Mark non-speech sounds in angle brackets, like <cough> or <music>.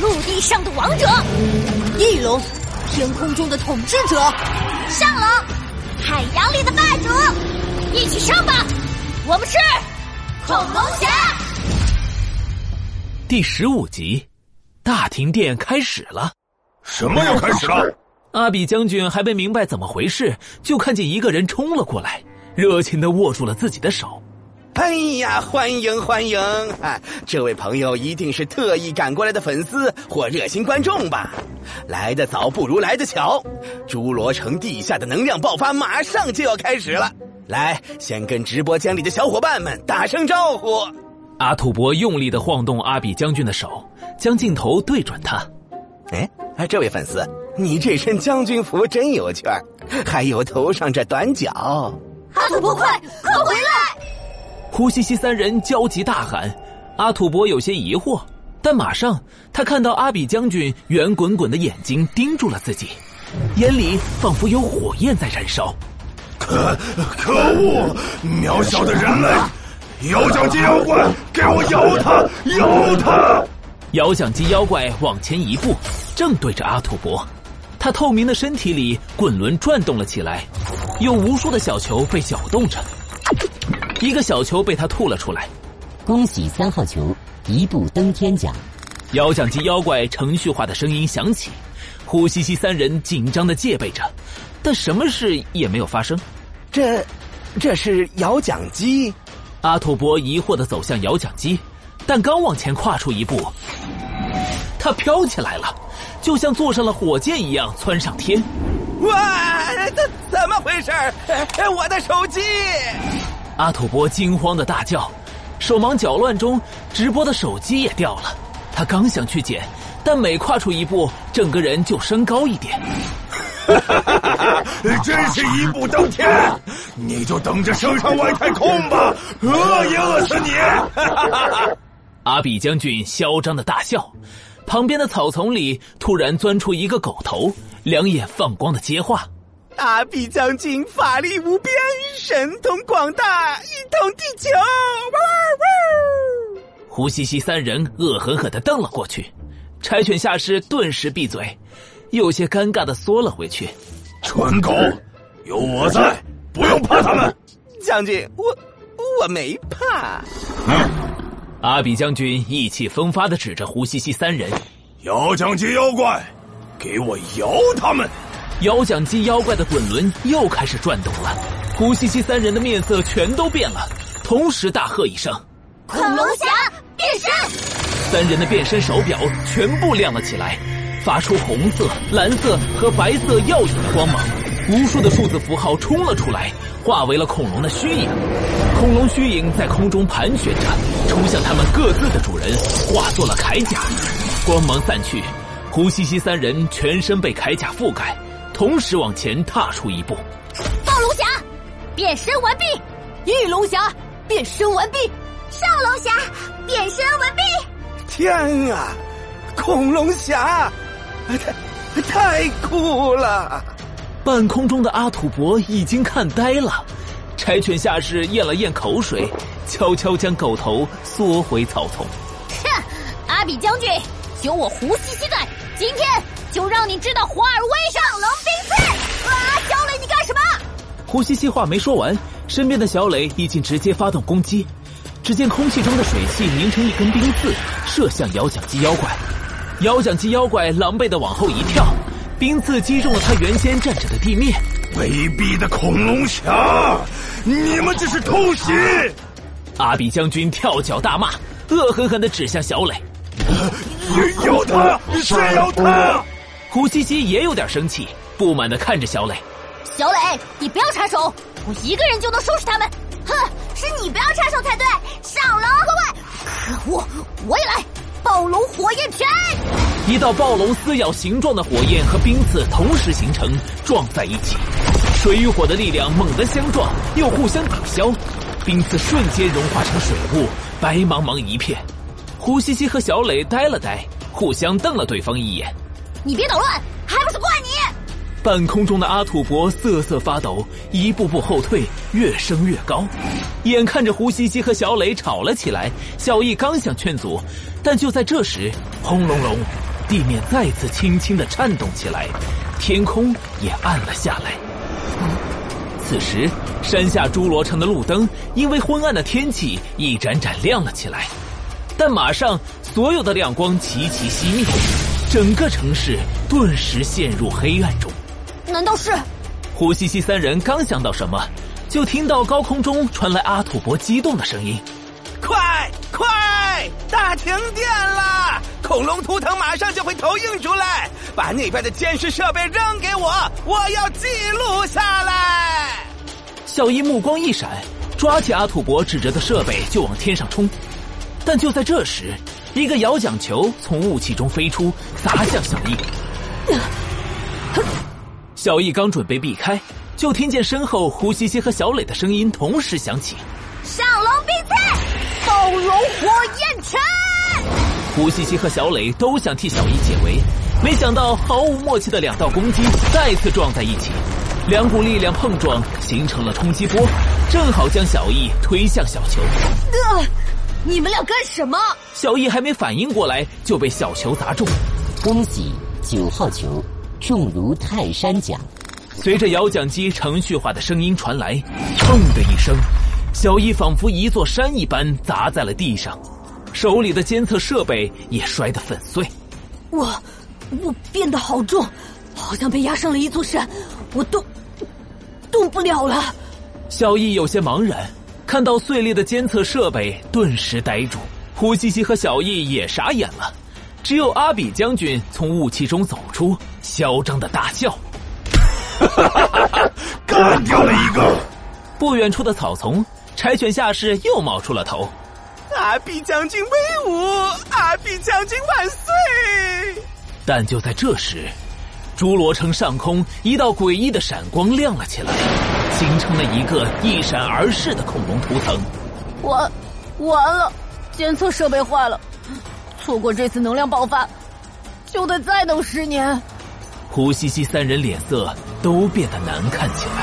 陆地上的王者，翼龙，天空中的统治者，上龙，海洋里的霸主，一起上吧！我们是恐龙侠。第十五集，大停电开始了。什么要开始了？阿比将军还没明白怎么回事，就看见一个人冲了过来，热情的握住了自己的手。哎呀，欢迎欢迎！啊，这位朋友一定是特意赶过来的粉丝或热心观众吧？来得早不如来得巧，侏罗城地下的能量爆发马上就要开始了。来，先跟直播间里的小伙伴们打声招呼。阿土伯用力的晃动阿比将军的手，将镜头对准他。哎，这位粉丝，你这身将军服真有趣儿，还有头上这短角。阿土伯，快快回来！呼西西三人焦急大喊，阿土伯有些疑惑，但马上他看到阿比将军圆滚滚的眼睛盯住了自己，眼里仿佛有火焰在燃烧。可可恶！渺小的人类，遥奖鸡妖怪，给我咬他！咬他！遥想鸡妖怪往前一步，正对着阿土伯，他透明的身体里滚轮转动了起来，有无数的小球被搅动着。一个小球被他吐了出来，恭喜三号球一步登天奖。摇奖机妖怪程序化的声音响起，呼吸吸三人紧张的戒备着，但什么事也没有发生。这，这是摇奖机。阿土伯疑惑的走向摇奖机，但刚往前跨出一步，他飘起来了，就像坐上了火箭一样窜上天。哇，怎怎么回事？我的手机！阿土伯惊慌的大叫，手忙脚乱中，直播的手机也掉了。他刚想去捡，但每跨出一步，整个人就升高一点。<laughs> 真是一步登天！你就等着升上外太空吧，饿也饿死你！<laughs> 阿比将军嚣张的大笑，旁边的草丛里突然钻出一个狗头，两眼放光的接话。阿比将军法力无边，神通广大，一统地球！胡西西三人恶狠狠的瞪了过去，柴犬下士顿时闭嘴，有些尴尬的缩了回去。蠢狗，有我在，不用怕他们。将军，我我没怕。嗯阿比将军意气风发的指着胡西西三人：“妖将军妖怪，给我摇他们！”遥奖机妖怪的滚轮又开始转动了，胡西西三人的面色全都变了，同时大喝一声：“恐龙侠变身！”三人的变身手表全部亮了起来，发出红色、蓝色和白色耀眼的光芒，无数的数字符号冲了出来，化为了恐龙的虚影。恐龙虚影在空中盘旋着，冲向他们各自的主人，化作了铠甲。光芒散去，胡西西三人全身被铠甲覆盖。同时往前踏出一步，暴龙侠变身完毕，翼龙侠变身完毕，少龙侠变身完毕。天啊，恐龙侠，太太酷了！半空中的阿土伯已经看呆了，柴犬下士咽了咽口水，悄悄将狗头缩回草丛。哼，阿比将军，有我胡西西在，今天就让你知道华尔威上龙冰刺！啊，小磊，你干什么。胡西西话没说完，身边的小磊已经直接发动攻击。只见空气中的水汽凝成一根冰刺，射向摇奖机妖怪。摇奖机妖怪狼狈的往后一跳，冰刺击中了他原先站着的地面。卑鄙的恐龙侠，你们这是偷袭！阿比将军跳脚大骂，恶狠狠的指向小磊：“咬他，是咬他！”胡西西也有点生气，不满的看着小磊。小磊，你不要插手，我一个人就能收拾他们。哼，是你不要插手才对。上楼，各位，可恶，我也来！暴龙火焰拳！一道暴龙撕咬形状的火焰和冰刺同时形成，撞在一起，水与火的力量猛地相撞，又互相抵消，冰刺瞬间融化成水雾，白茫茫一片。胡西西和小磊呆了呆，互相瞪了对方一眼。你别捣乱，还不是怪你！半空中的阿土伯瑟瑟发抖，一步步后退，越升越高。眼看着胡西西和小磊吵了起来，小易刚想劝阻，但就在这时，轰隆隆，地面再次轻轻的颤动起来，天空也暗了下来。此时，山下侏罗城的路灯因为昏暗的天气一盏盏亮了起来，但马上所有的亮光齐齐熄灭，整个城市顿时陷入黑暗中。难道是？胡西西三人刚想到什么，就听到高空中传来阿土伯激动的声音：“快快，大停电了！恐龙图腾马上就会投影出来，把那边的监视设备扔给我，我要记录下来。”小伊目光一闪，抓起阿土伯指着的设备就往天上冲。但就在这时，一个摇桨球从雾气中飞出，砸向小易。小易刚准备避开，就听见身后胡西西和小磊的声音同时响起：“上龙比赛，暴龙火焰拳！”胡西西和小磊都想替小易解围，没想到毫无默契的两道攻击再次撞在一起，两股力量碰撞形成了冲击波，正好将小易推向小球。呃，你们俩干什么？小易还没反应过来，就被小球砸中。恭喜九号球。重如泰山奖，随着摇奖机程序化的声音传来，砰的一声，小易仿佛一座山一般砸在了地上，手里的监测设备也摔得粉碎。我，我变得好重，好像被压上了一座山，我动，动不了了。小易有些茫然，看到碎裂的监测设备，顿时呆住。胡西西和小易也傻眼了。只有阿比将军从雾气中走出，嚣张的大笑：“ <laughs> 干掉了一个！”不远处的草丛，柴犬下士又冒出了头：“阿比将军威武！阿比将军万岁！”但就在这时，侏罗城上空一道诡异的闪光亮了起来，形成了一个一闪而逝的恐龙图腾。完，完了，监测设备坏了。错过这次能量爆发，就得再等十年。胡西西三人脸色都变得难看起来。